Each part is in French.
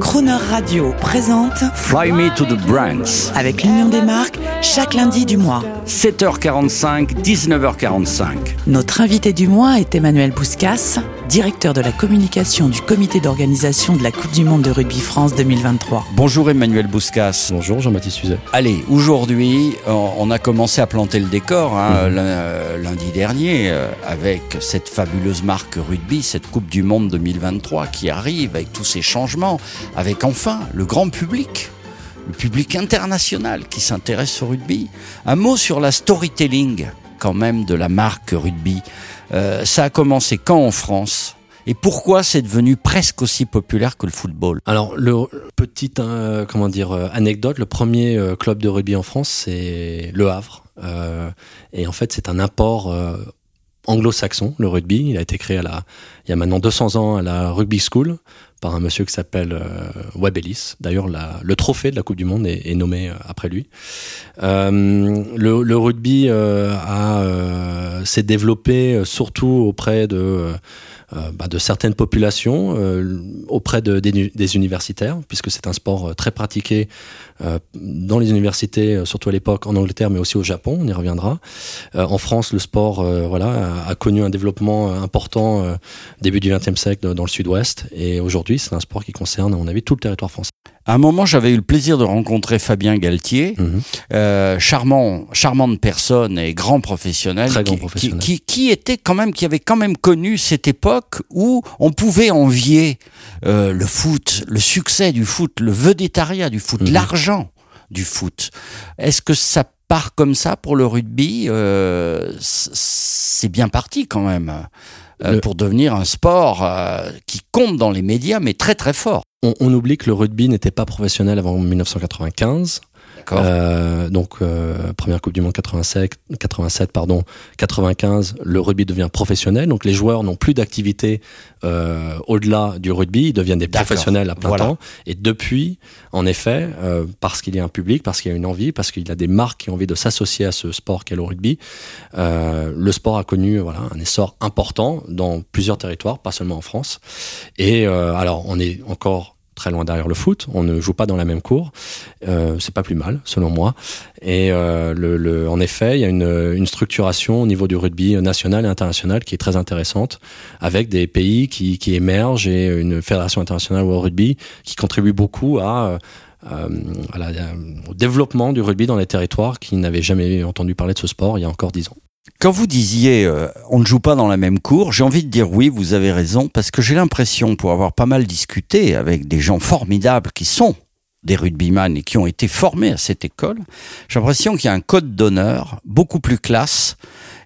Croner Radio présente Fly Me to the Brands. avec l'Union des marques chaque lundi du mois. 7h45, 19h45. Notre invité du mois est Emmanuel Bouscas, directeur de la communication du comité d'organisation de la Coupe du Monde de Rugby France 2023. Bonjour Emmanuel Bouscas. Bonjour Jean-Baptiste Suzet. Allez, aujourd'hui, on a commencé à planter le décor hein, Mhm. l- lundi dernier euh, avec cette fabuleuse marque rugby, cette Coupe du Monde 2023 qui arrive avec tous ces changements, avec enfin le grand public. Le public international qui s'intéresse au rugby. Un mot sur la storytelling, quand même, de la marque rugby. Euh, ça a commencé quand en France Et pourquoi c'est devenu presque aussi populaire que le football? Alors, le petite euh, comment dire euh, anecdote, le premier euh, club de rugby en France, c'est Le Havre, et en fait, c'est un euh, anglo-saxon, le rugby. Il a été créé il y a maintenant 200 ans à la Rugby School par un monsieur qui s'appelle euh, Webb Ellis. D'ailleurs, le trophée de la Coupe du Monde est, nommé euh, après lui. Euh, le, rugby euh, s'est développé surtout auprès de bah, de certaines populations, euh, auprès de, des, des universitaires, puisque c'est un sport euh, très pratiqué euh, dans les universités, euh, surtout à l'époque en Angleterre, mais aussi au Japon, on y reviendra. Euh, en France, le sport euh, voilà, a, a connu un développement euh, important euh, début du XXe siècle dans le sud-ouest, et aujourd'hui, c'est un sport qui concerne, à mon avis, tout le territoire français. À un moment, j'avais eu le plaisir de rencontrer Fabien Galtier, Mhm. euh, charmant, charmante personne et grand professionnel, Très grand professionnel. Qui, qui, qui était quand même, qui avait quand même connu cette époque où on pouvait envier euh, le foot, le succès du foot, le vedettariat du foot, Mhm. l'argent du foot. Est-ce que ça part comme ça pour le rugby? Euh, C'est bien parti quand même. Euh, Le- pour devenir un sport euh, qui compte dans les médias, mais très très fort. On, on oublie que le rugby n'était pas professionnel avant 1995. Euh, donc euh, première Coupe du Monde 87, 87 pardon, 95, le rugby devient professionnel. Donc les joueurs n'ont plus d'activité euh, au-delà du rugby, ils deviennent des professionnels à plein Voilà. temps. Et depuis, en effet, parce qu'il y a un public, parce qu'il y a une envie, parce qu'il y a des marques qui ont envie de s'associer à ce sport qu'est le rugby, le sport a connu voilà un essor important dans plusieurs territoires, pas seulement en France. Et alors on est encore très loin derrière le foot. On ne joue pas dans la même cour. Euh, c'est pas plus mal, selon moi. Et euh, en effet, il y a une, structuration au niveau du rugby national et international qui est très intéressante, avec des pays qui, émergent et une fédération internationale au rugby qui contribue beaucoup euh, au développement du rugby dans les territoires qui n'avaient jamais entendu parler de ce sport il y a encore dix ans. Quand vous disiez euh, on ne joue pas dans la même cour, j'ai envie de dire oui, vous avez raison, parce que j'ai l'impression, pour avoir pas mal discuté avec des gens formidables qui sont des rugbyman et qui ont été formés à cette école, j'ai l'impression qu'il y a un code d'honneur beaucoup plus classe,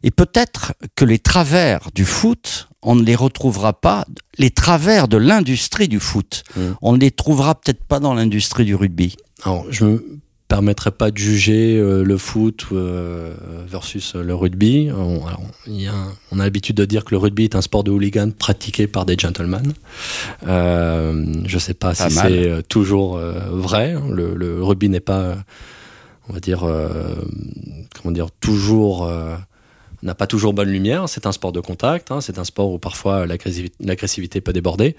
et peut-être que les travers du foot, on ne les retrouvera pas, les travers de l'industrie du foot, Mm. on ne les trouvera peut-être pas dans l'industrie du rugby. Alors, je me permettrai pas de juger euh, le foot euh, versus le rugby. On, alors, il y a un- on a l'habitude de dire que le rugby est un sport de hooligan pratiqué par des gentlemen. Euh, je sais pas, Pas si c'est euh, toujours euh, vrai. Le, le rugby n'est pas, euh, on va dire, euh, comment dire, toujours euh, n'a pas toujours bonne lumière. C'est un sport de contact. hein. c'est un sport où parfois l'agressivité l'agressivité peut déborder.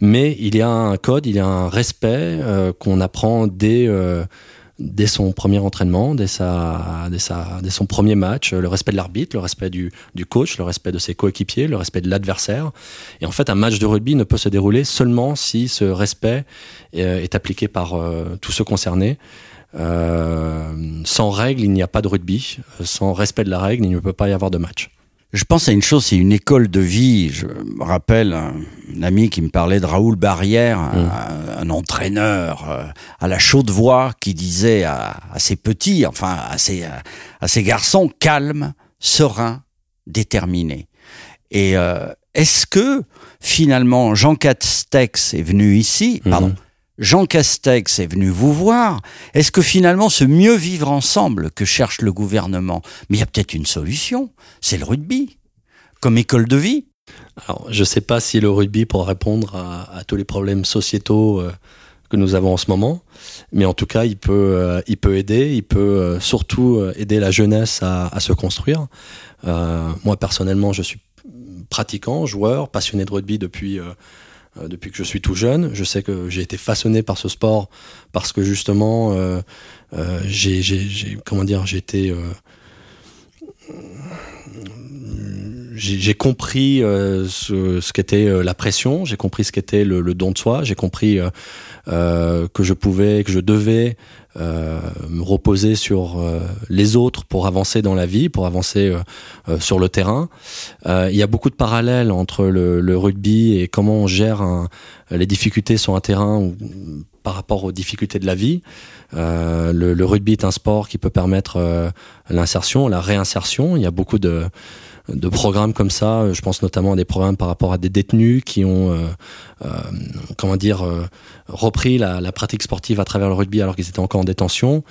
Mais il y a un code, il y a un respect euh, qu'on apprend dès euh, dès son premier entraînement, dès, sa, dès, sa, dès son premier match, le respect de l'arbitre, le respect du, du coach, le respect de ses coéquipiers, le respect de l'adversaire. Et en fait, un match de rugby ne peut se dérouler seulement si ce respect est appliqué par euh, tous ceux concernés. Euh, sans règle, il n'y a pas de rugby. Sans respect de la règle, il ne peut pas y avoir de match. Je pense à une chose, c'est une école de vie. Je me rappelle un, un ami qui me parlait de Raoul Barrière, un, un entraîneur euh, à la chaude voix qui disait à, à ses petits, enfin à ses, à ses garçons, calme, serein, déterminé. Et euh, est-ce que finalement Jean Castex est venu ici, pardon, Mhm. Jean Castex est venu vous voir. Est-ce que finalement ce mieux vivre ensemble que cherche le gouvernement, mais il y a peut-être une solution, c'est le rugby, comme école de vie. Je ne sais pas si le rugby pourra répondre à, tous les problèmes sociétaux euh, que nous avons en ce moment, mais en tout cas, il peut, euh, il peut aider, il peut euh, surtout aider la jeunesse à, se construire. Moi, personnellement, je suis pratiquant, joueur, passionné de rugby depuis, depuis que je suis tout jeune. Je sais que j'ai été façonné par ce sport parce que justement, j'ai, comment dire, j'ai été j'ai compris euh, ce, qu'était euh, la pression, j'ai compris ce qu'était le, don de soi, j'ai compris euh, que je pouvais, que je devais me reposer sur les autres pour avancer dans la vie, pour avancer sur le terrain. il y a beaucoup de parallèles entre le, rugby et comment on gère les difficultés sur un terrain ou, par rapport aux difficultés de la vie. le, rugby est un sport qui peut permettre l'insertion, la réinsertion. Il y a beaucoup de de programmes comme ça. Je pense notamment à des programmes par rapport à des détenus qui ont, euh, euh, comment dire, euh, repris la, pratique sportive à travers le rugby alors qu'ils étaient encore en détention.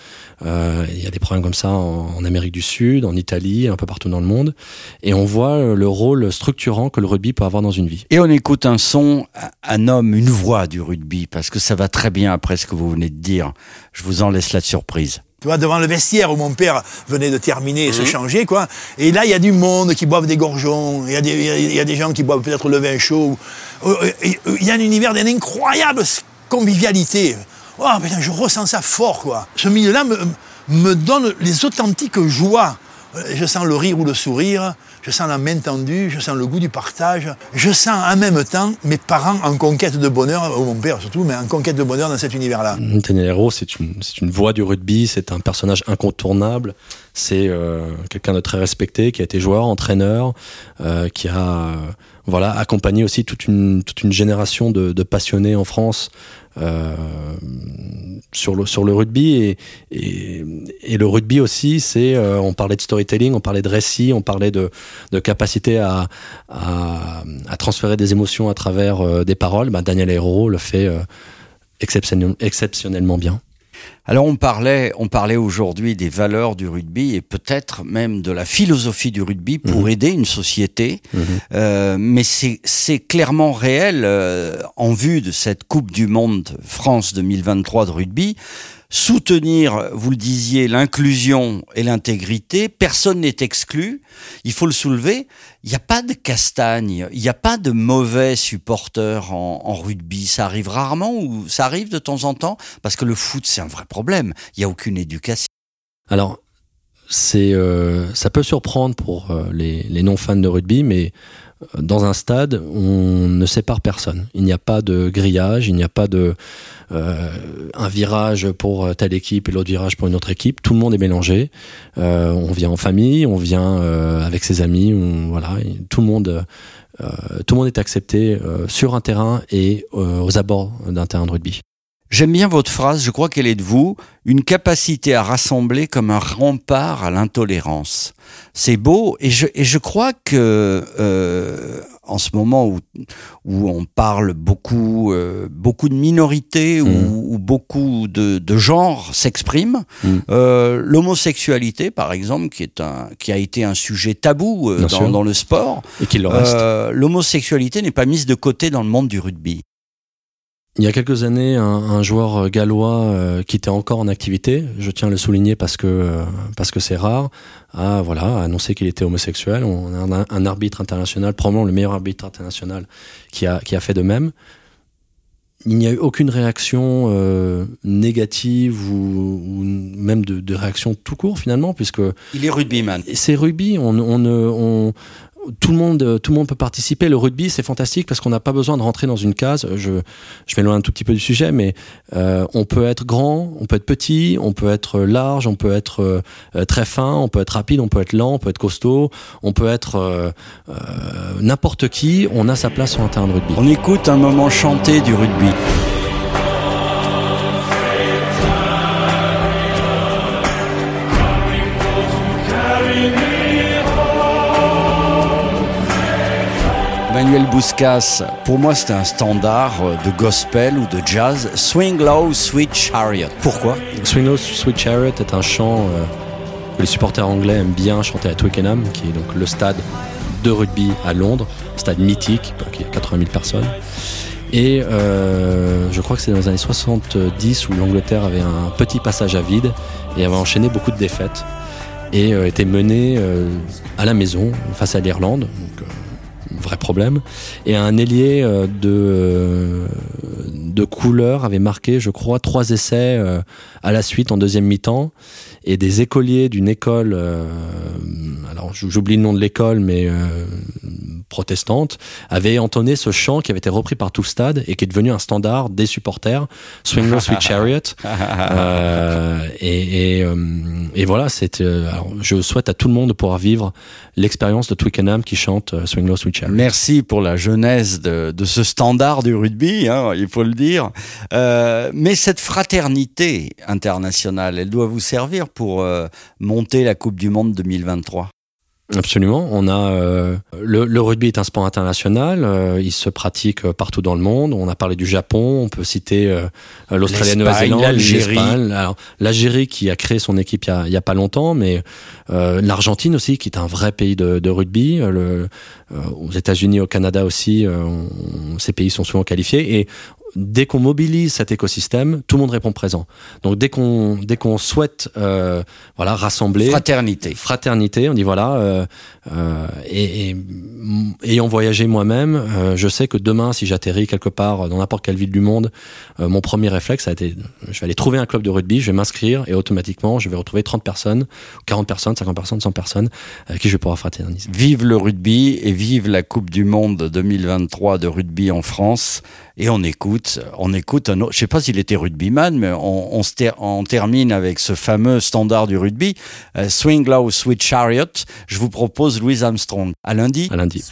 Euh, il y a des programmes comme ça en, en, Amérique du Sud, en Italie, un peu partout dans le monde. Et on voit le rôle structurant que le rugby peut avoir dans une vie. Et on écoute un son, un homme, une voix du rugby, parce que ça va très bien après ce que vous venez de dire. Je vous en laisse la surprise tu vois, devant le vestiaire où mon père venait de terminer et se mhm. changer, quoi. Et là, il y a du monde qui boivent des gorgeons, il y, a des, il y a des gens qui boivent peut-être le vin chaud. Euh, euh, il y a un univers d'une incroyable convivialité. Oh, putain, je ressens ça fort, quoi. Ce milieu-là me, me donne les authentiques joies. Je sens le rire ou le sourire, je sens la main tendue, je sens le goût du partage, je sens en même temps mes parents en conquête de bonheur, ou mon père surtout, mais en conquête de bonheur dans cet univers-là. Daniel Hero, c'est une, une voix du rugby, c'est un personnage incontournable, c'est euh, quelqu'un de très respecté, qui a été joueur, entraîneur, euh, qui a voilà accompagné aussi toute une, toute une génération de, passionnés en France euh, sur le sur le rugby. Et, et, le rugby aussi c'est euh, on parlait de storytelling on parlait de récit on parlait de, de capacité à, à, transférer des émotions à travers euh, des paroles. Bah, Daniel Hero le fait exceptionnellement bien alors on parlait, on parlait aujourd'hui des valeurs du rugby et peut-être même de la philosophie du rugby pour mmh. aider une société, mmh. euh, mais c'est clairement réel euh, en vue de cette Coupe du Monde France 2023 de rugby soutenir, vous le disiez, l'inclusion et l'intégrité. Personne n'est exclu. Il faut le soulever. Il n'y a pas de castagne. Il n'y a pas de mauvais supporters en, rugby. Ça arrive rarement ou ça arrive de temps en temps parce que le foot, c'est un vrai problème. Il n'y a aucune éducation. Alors, c'est, euh, ça peut surprendre pour euh, les, les non-fans de rugby, mais dans un stade, on ne sépare personne. Il n'y a pas de grillage, il n'y a pas de euh, un virage pour telle équipe et l'autre virage pour une autre équipe. Tout le monde est mélangé. Euh, on vient en famille, on vient euh, avec ses amis. On, voilà, tout le monde, euh, tout le monde est accepté euh, sur un terrain et euh, aux abords d'un terrain de rugby. J'aime bien votre phrase, je crois qu'elle est de vous, une capacité à rassembler comme un rempart à l'intolérance. C'est beau et je, et je crois que euh, en ce moment où, où on parle beaucoup, euh, beaucoup de minorités mmh. où, beaucoup de, de genres s'expriment, mmh. euh, l'homosexualité par exemple, qui, est un, qui a été un sujet tabou euh, dans, dans, le sport, et qu'il. Euh, l'homosexualité n'est pas mise de côté dans le monde du rugby. Il y a quelques années, un, un joueur gallois euh, qui était encore en activité, je tiens à le souligner parce que euh, parce que c'est rare, a voilà annoncé qu'il était homosexuel. On a un, un, arbitre international, probablement le meilleur arbitre international, qui a qui a fait de même. Il n'y a eu aucune réaction euh, négative ou, ou même de, de, réaction tout court finalement, puisque il est rugbyman. C'est rugby. On, on, on, tout le monde, tout le monde peut participer. Le rugby, c'est fantastique parce qu'on n'a pas besoin de rentrer dans une case. Je, je m'éloigne un tout petit peu du sujet, mais euh, on peut être grand, on peut être petit, on peut être large, on peut être euh, très fin, on peut être rapide, on peut être lent, on peut être costaud, on peut être euh, euh n'importe qui. On a sa place sur un terrain de rugby. On écoute un moment chanté du rugby. Manuel Bouscas, pour moi c'était un standard de gospel ou de jazz. Swing Low, Sweet Chariot. Pourquoi? Swing Low, Sweet Chariot est un chant euh, que les supporters anglais aiment bien chanter à Twickenham, qui est donc le stade de rugby à Londres, stade mythique, qui a 80 000 personnes. Et euh, je crois que c'est dans les années 70 où l'Angleterre avait un petit passage à vide et avait enchaîné beaucoup de défaites et euh, était menée euh, à la maison face à l'Irlande. Donc, euh, vrai problème. Et un ailier euh, de, de couleur avait marqué, je crois, trois essais à la suite en deuxième mi-temps. Et des écoliers d'une école, alors j'oublie le nom de l'école, mais protestante, avaient entonné ce chant qui avait été repris par tout le stade et qui est devenu un standard des supporters, Swing Low Sweet Chariot. et, et, et, voilà, c'est, je souhaite à tout le monde de pouvoir vivre l'expérience de Twickenham qui chante euh, Swing Low Sweet Chariot. Merci pour la genèse de, de ce standard du rugby, hein, il faut le dire. Euh, mais cette fraternité internationale, elle doit vous servir pour euh, monter la Coupe du Monde 2023 Absolument. On a euh, le, le, rugby est un sport international. Euh, il se pratique partout dans le monde. On a parlé du Japon. On peut citer euh, l'Australie, Nouvelle-Zélande, l'Algérie. L'Algérie qui a créé son équipe il y a, il y a pas longtemps, mais l'Argentine aussi, qui est un vrai pays de, de rugby. Le, aux États-Unis, au Canada aussi, on, ces pays sont souvent qualifiés. Et dès qu'on mobilise cet écosystème, tout le monde répond présent. Donc dès qu'on dès qu'on souhaite euh, voilà rassembler fraternité, fraternité, on dit voilà euh, euh, et, et, ayant voyagé moi-même, euh, je sais que demain si j'atterris quelque part dans n'importe quelle ville du monde, euh, mon premier réflexe a été je vais aller trouver un club de rugby, je vais m'inscrire et automatiquement je vais retrouver 30 personnes, 40 personnes, 50 personnes, 100 personnes avec qui je vais pouvoir fraterniser. Vive le rugby et vive la Coupe du monde 2023 de rugby en France et on écoute, on écoute un autre, je sais pas s'il était rugbyman, mais on, on, on, termine avec ce fameux standard du rugby, euh, Swing Low, Sweet Chariot. Je vous propose Louis Armstrong. À lundi. À lundi.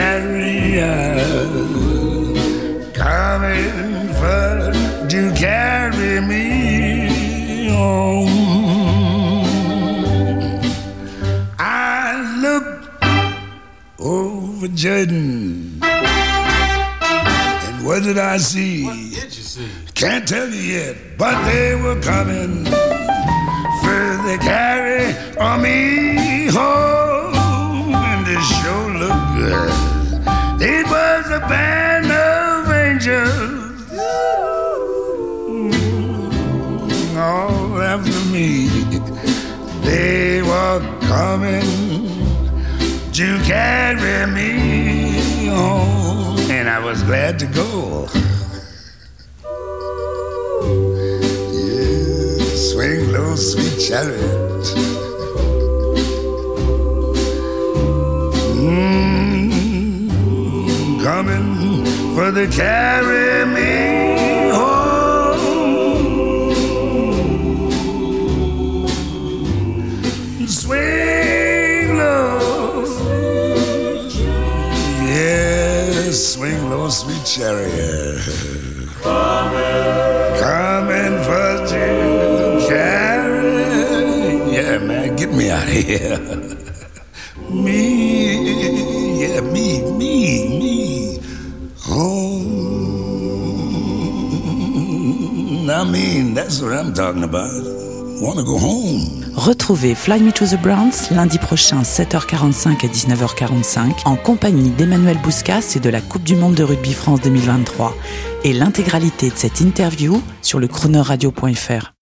carrier coming for to carry me home. I looked over Jordan, and what did I see? What? Can't tell you yet, but they were coming for the carry on me home. It was a band of angels all after me. They were coming to carry me home, and I was glad to go. Yeah, swing low, sweet chariot. To carry me home. Swing low, yeah, swing low, sweet chariot. Coming, coming for you, carry. Yeah, man, get me out of here. me, yeah, me, me. Retrouvez Fly Me to the Browns lundi prochain 7h45 et 19h45 en compagnie d'Emmanuel Bouscas et de la Coupe du Monde de Rugby France 2023 et l'intégralité de cette interview sur le chronoradio.fr.